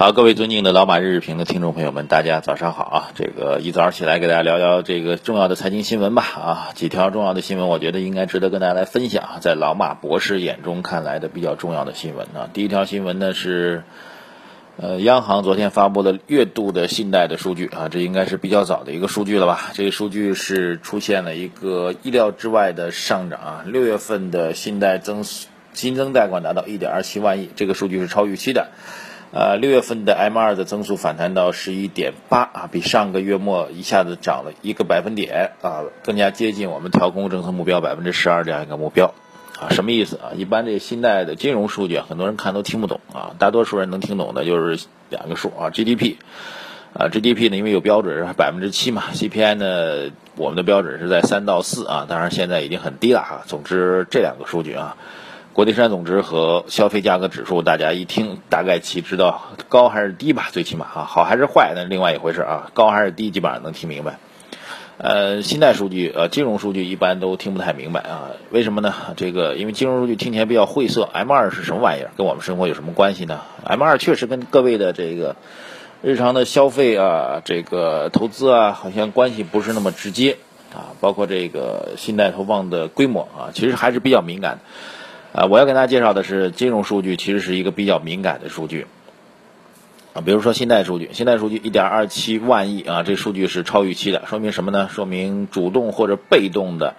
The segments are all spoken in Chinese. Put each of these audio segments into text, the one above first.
好，各位尊敬的老马日日评的听众朋友们，大家早上好啊！这个一早起来给大家聊聊这个重要的财经新闻吧啊，几条重要的新闻，我觉得应该值得跟大家来分享，在老马博士眼中看来的比较重要的新闻啊。第一条新闻呢是，呃，央行昨天发布的月度的信贷的数据啊，这应该是比较早的一个数据了吧？这个数据是出现了一个意料之外的上涨啊，六月份的信贷增新增贷款达到一点二七万亿，这个数据是超预期的。呃，六月份的 M 二的增速反弹到十一点八啊，比上个月末一下子涨了一个百分点啊，更加接近我们调控政策目标百分之十二这样一个目标啊，什么意思啊？一般这个信贷的金融数据啊，很多人看都听不懂啊，大多数人能听懂的就是两个数啊，GDP 啊，GDP 呢因为有标准是百分之七嘛，CPI 呢我们的标准是在三到四啊，当然现在已经很低了啊。总之这两个数据啊。国内生产总值和消费价格指数，大家一听大概其知道高还是低吧？最起码啊，好还是坏那另外一回事啊。高还是低，基本上能听明白。呃，信贷数据呃，金融数据一般都听不太明白啊。为什么呢？这个因为金融数据听起来比较晦涩。M 二是什么玩意儿？跟我们生活有什么关系呢？M 二确实跟各位的这个日常的消费啊，这个投资啊，好像关系不是那么直接啊。包括这个信贷投放的规模啊，其实还是比较敏感。啊，我要跟大家介绍的是金融数据，其实是一个比较敏感的数据啊。比如说信贷数据，信贷数据一点二七万亿啊，这数据是超预期的，说明什么呢？说明主动或者被动的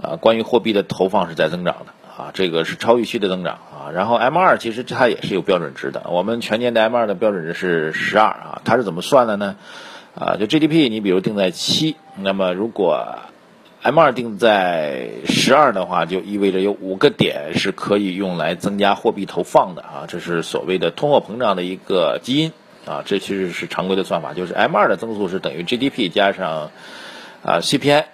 啊，关于货币的投放是在增长的啊，这个是超预期的增长啊。然后 M 二其实它也是有标准值的，我们全年的 M 二的标准值是十二啊，它是怎么算的呢？啊，就 GDP 你比如定在七，那么如果 M 二定在十二的话，就意味着有五个点是可以用来增加货币投放的啊，这是所谓的通货膨胀的一个基因啊，这其实是常规的算法，就是 M 二的增速是等于 GDP 加上啊 CPI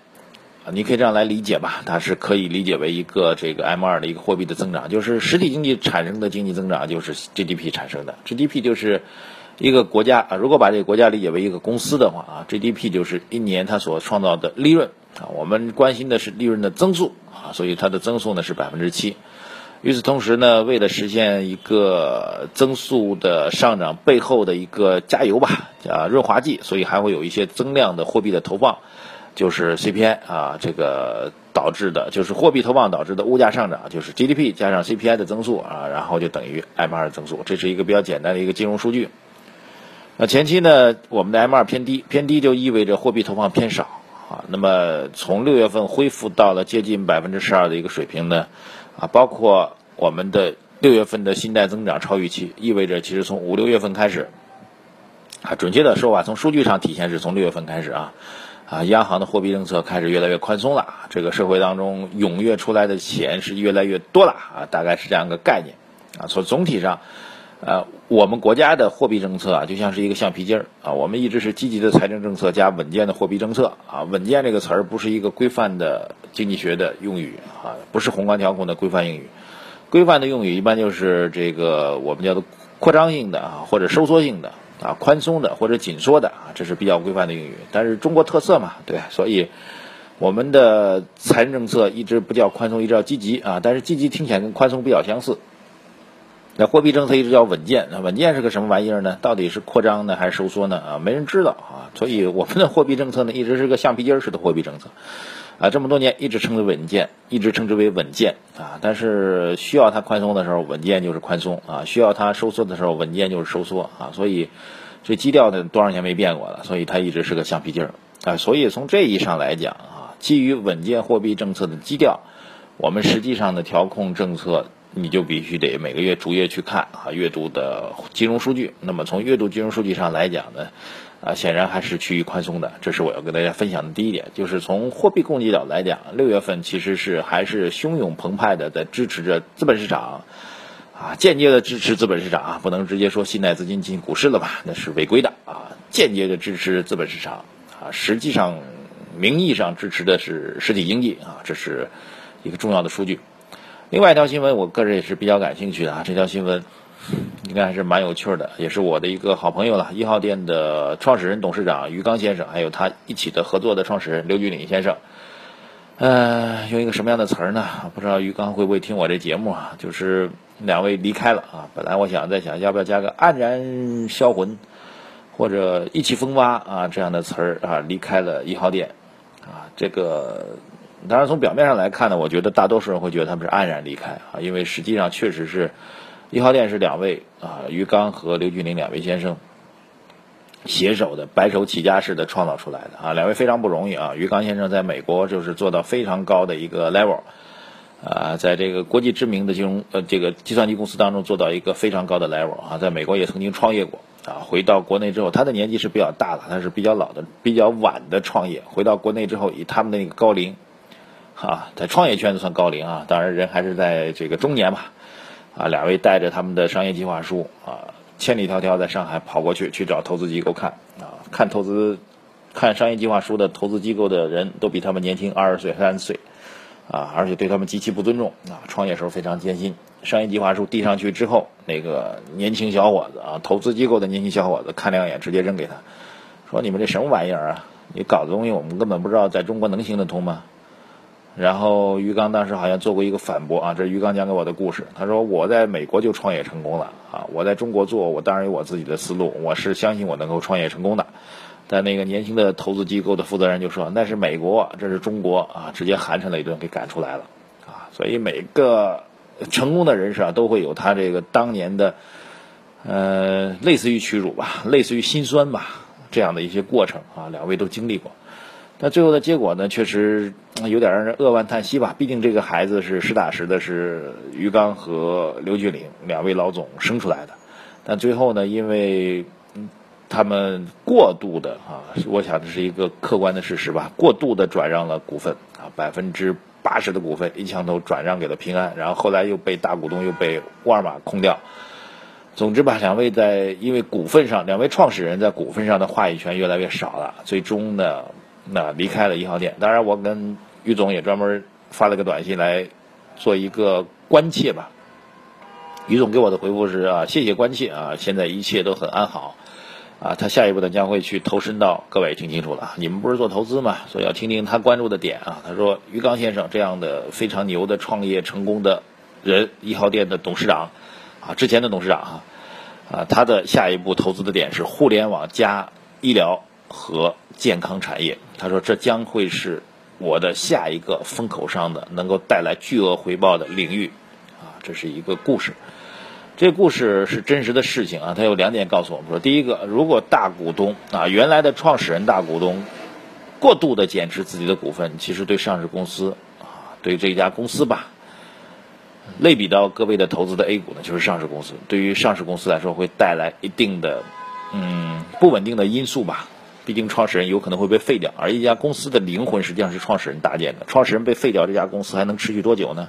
啊，你可以这样来理解吧，它是可以理解为一个这个 M 二的一个货币的增长，就是实体经济产生的经济增长就是 GDP 产生的，GDP 就是一个国家啊，如果把这个国家理解为一个公司的话啊，GDP 就是一年它所创造的利润。啊，我们关心的是利润的增速啊，所以它的增速呢是百分之七。与此同时呢，为了实现一个增速的上涨背后的一个加油吧，啊润滑剂，所以还会有一些增量的货币的投放，就是 CPI 啊，这个导致的，就是货币投放导致的物价上涨，就是 GDP 加上 CPI 的增速啊，然后就等于 M 二增速，这是一个比较简单的一个金融数据。那前期呢，我们的 M 二偏低，偏低就意味着货币投放偏少。啊，那么从六月份恢复到了接近百分之十二的一个水平呢，啊，包括我们的六月份的信贷增长超预期，意味着其实从五六月份开始，啊，准确的说法，从数据上体现是从六月份开始啊，啊，央行的货币政策开始越来越宽松了，这个社会当中踊跃出来的钱是越来越多了啊，大概是这样一个概念，啊，从总体上。呃，我们国家的货币政策啊，就像是一个橡皮筋儿啊。我们一直是积极的财政政策加稳健的货币政策啊。稳健这个词儿不是一个规范的经济学的用语啊，不是宏观调控的规范用语。规范的用语一般就是这个我们叫做扩张性的啊，或者收缩性的啊，宽松的或者紧缩的啊，这是比较规范的用语。但是中国特色嘛，对，所以我们的财政政策一直不叫宽松，一直叫积极啊。但是积极听起来跟宽松比较相似。那货币政策一直叫稳健，那稳健是个什么玩意儿呢？到底是扩张呢还是收缩呢？啊，没人知道啊。所以我们的货币政策呢，一直是个橡皮筋式的货币政策，啊，这么多年一直称之稳健，一直称之为稳健啊。但是需要它宽松的时候，稳健就是宽松啊；需要它收缩的时候，稳健就是收缩啊。所以这基调呢，多少年没变过了，所以它一直是个橡皮筋儿啊。所以从这意义上来讲啊，基于稳健货币政策的基调，我们实际上的调控政策。你就必须得每个月逐月去看啊，月度的金融数据。那么从月度金融数据上来讲呢，啊，显然还是趋于宽松的。这是我要跟大家分享的第一点，就是从货币供给角来讲，六月份其实是还是汹涌澎湃的在支持着资本市场，啊，间接的支持资本市场啊，不能直接说信贷资金进股市了吧，那是违规的啊，间接的支持资本市场啊，实际上名义上支持的是实体经济啊，这是一个重要的数据。另外一条新闻，我个人也是比较感兴趣的啊，这条新闻应该还是蛮有趣的，也是我的一个好朋友了，一号店的创始人、董事长于刚先生，还有他一起的合作的创始人刘俊岭先生。呃，用一个什么样的词儿呢？不知道于刚会不会听我这节目啊？就是两位离开了啊。本来我想在想要不要加个黯然销魂，或者意气风发啊这样的词儿啊，离开了一号店啊。这个当然从表面上来看呢，我觉得大多数人会觉得他们是黯然离开啊，因为实际上确实是一号店是两位啊，于刚和刘俊林两位先生。携手的白手起家式的创造出来的啊，两位非常不容易啊。于刚先生在美国就是做到非常高的一个 level，啊，在这个国际知名的金融呃这个计算机公司当中做到一个非常高的 level 啊，在美国也曾经创业过啊。回到国内之后，他的年纪是比较大的，他是比较老的、比较晚的创业。回到国内之后，以他们的那个高龄，啊，在创业圈子算高龄啊，当然人还是在这个中年吧。啊，两位带着他们的商业计划书啊。千里迢迢在上海跑过去去找投资机构看啊，看投资，看商业计划书的投资机构的人都比他们年轻二十岁、三十岁，啊，而且对他们极其不尊重啊。创业时候非常艰辛，商业计划书递上去之后，那个年轻小伙子啊，投资机构的年轻小伙子看两眼，直接扔给他，说：“你们这什么玩意儿啊？你搞的东西我们根本不知道在中国能行得通吗？”然后于刚当时好像做过一个反驳啊，这是于刚讲给我的故事。他说我在美国就创业成功了啊，我在中国做，我当然有我自己的思路，我是相信我能够创业成功的。但那个年轻的投资机构的负责人就说那是美国，这是中国啊，直接寒碜了一顿给赶出来了啊。所以每个成功的人士啊，都会有他这个当年的呃类似于屈辱吧，类似于心酸吧这样的一些过程啊，两位都经历过。那最后的结果呢，确实有点让人扼腕叹息吧。毕竟这个孩子是实打实的，是于刚和刘俊岭两位老总生出来的。但最后呢，因为他们过度的啊，我想这是一个客观的事实吧，过度的转让了股份啊，百分之八十的股份一枪头转让给了平安，然后后来又被大股东又被沃尔玛空掉。总之吧，两位在因为股份上，两位创始人在股份上的话语权越来越少了，最终呢。那离开了一号店，当然我跟于总也专门发了个短信来做一个关切吧。于总给我的回复是啊，谢谢关切啊，现在一切都很安好啊。他下一步呢将会去投身到各位听清楚了，你们不是做投资嘛，所以要听听他关注的点啊。他说于刚先生这样的非常牛的创业成功的人，一号店的董事长啊，之前的董事长啊，啊，他的下一步投资的点是互联网加医疗。和健康产业，他说这将会是我的下一个风口上的能够带来巨额回报的领域，啊，这是一个故事，这故事是真实的事情啊。他有两点告诉我们说，第一个，如果大股东啊，原来的创始人大股东过度的减持自己的股份，其实对上市公司啊，对这家公司吧，类比到各位的投资的 A 股呢，就是上市公司，对于上市公司来说会带来一定的嗯不稳定的因素吧。毕竟创始人有可能会被废掉，而一家公司的灵魂实际上是创始人搭建的。创始人被废掉，这家公司还能持续多久呢？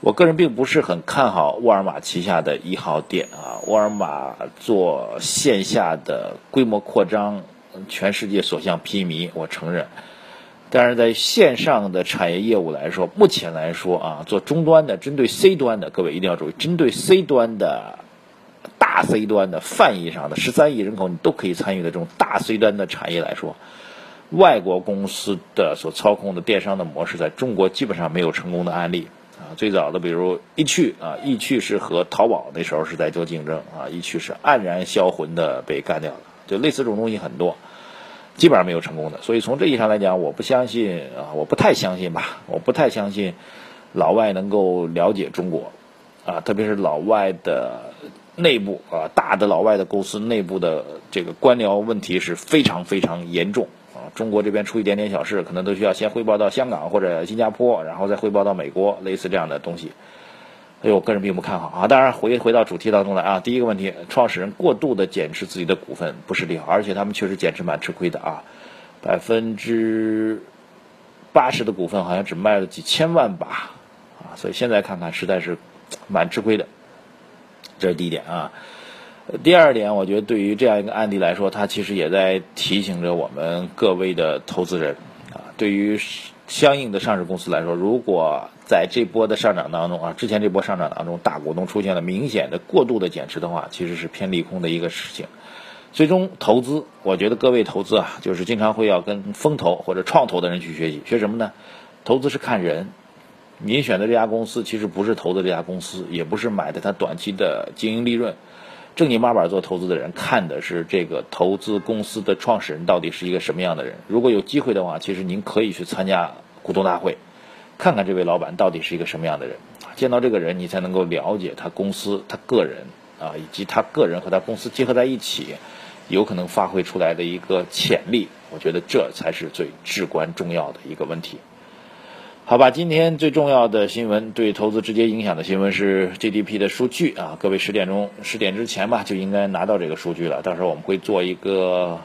我个人并不是很看好沃尔玛旗下的一号店啊。沃尔玛做线下的规模扩张，全世界所向披靡，我承认。但是在线上的产业业务来说，目前来说啊，做终端的，针对 C 端的，各位一定要注意，针对 C 端的。大 C 端的泛义上的十三亿人口，你都可以参与的这种大 C 端的产业来说，外国公司的所操控的电商的模式，在中国基本上没有成功的案例啊。最早的比如易趣啊，易趣是和淘宝那时候是在做竞争啊，易趣是黯然销魂的被干掉了。就类似这种东西很多，基本上没有成功的。所以从这意义上来讲，我不相信啊，我不太相信吧，我不太相信老外能够了解中国啊，特别是老外的。内部啊，大的老外的公司内部的这个官僚问题是非常非常严重啊。中国这边出一点点小事，可能都需要先汇报到香港或者新加坡，然后再汇报到美国，类似这样的东西。所以我个人并不看好啊。当然，回回到主题当中来啊，第一个问题，创始人过度的减持自己的股份不是利好，而且他们确实减持蛮吃亏的啊，百分之八十的股份好像只卖了几千万吧啊，所以现在看看实在是蛮吃亏的。这是第一点啊，第二点，我觉得对于这样一个案例来说，它其实也在提醒着我们各位的投资人啊，对于相应的上市公司来说，如果在这波的上涨当中啊，之前这波上涨当中，大股东出现了明显的过度的减持的话，其实是偏利空的一个事情。最终投资，我觉得各位投资啊，就是经常会要跟风投或者创投的人去学习，学什么呢？投资是看人，您选的这家公司其实不是投资这家公司，也不是买的它短期的经营利润。正经八百做投资的人看的是这个投资公司的创始人到底是一个什么样的人。如果有机会的话，其实您可以去参加股东大会，看看这位老板到底是一个什么样的人。见到这个人，你才能够了解他公司、他个人啊，以及他个人和他公司结合在一起，有可能发挥出来的一个潜力。我觉得这才是最至关重要的一个问题。好吧，今天最重要的新闻，对投资直接影响的新闻是 GDP 的数据啊。各位十点钟十点之前吧，就应该拿到这个数据了。到时候我们会做一个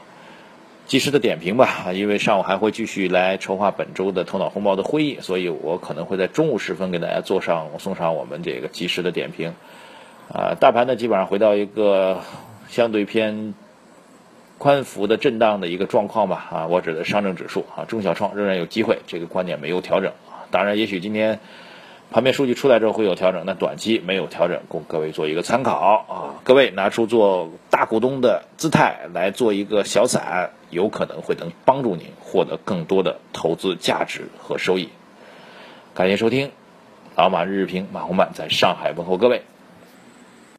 及时的点评吧。因为上午还会继续来筹划本周的头脑风暴的会议，所以我可能会在中午时分给大家做上送上我们这个及时的点评。啊，大盘呢基本上回到一个相对偏宽幅的震荡的一个状况吧。啊，我指的上证指数啊，中小创仍然有机会，这个观点没有调整啊。当然，也许今天盘面数据出来之后会有调整，那短期没有调整，供各位做一个参考啊。各位拿出做大股东的姿态来做一个小散，有可能会能帮助您获得更多的投资价值和收益。感谢收听，老马日日评，马红漫在上海问候各位。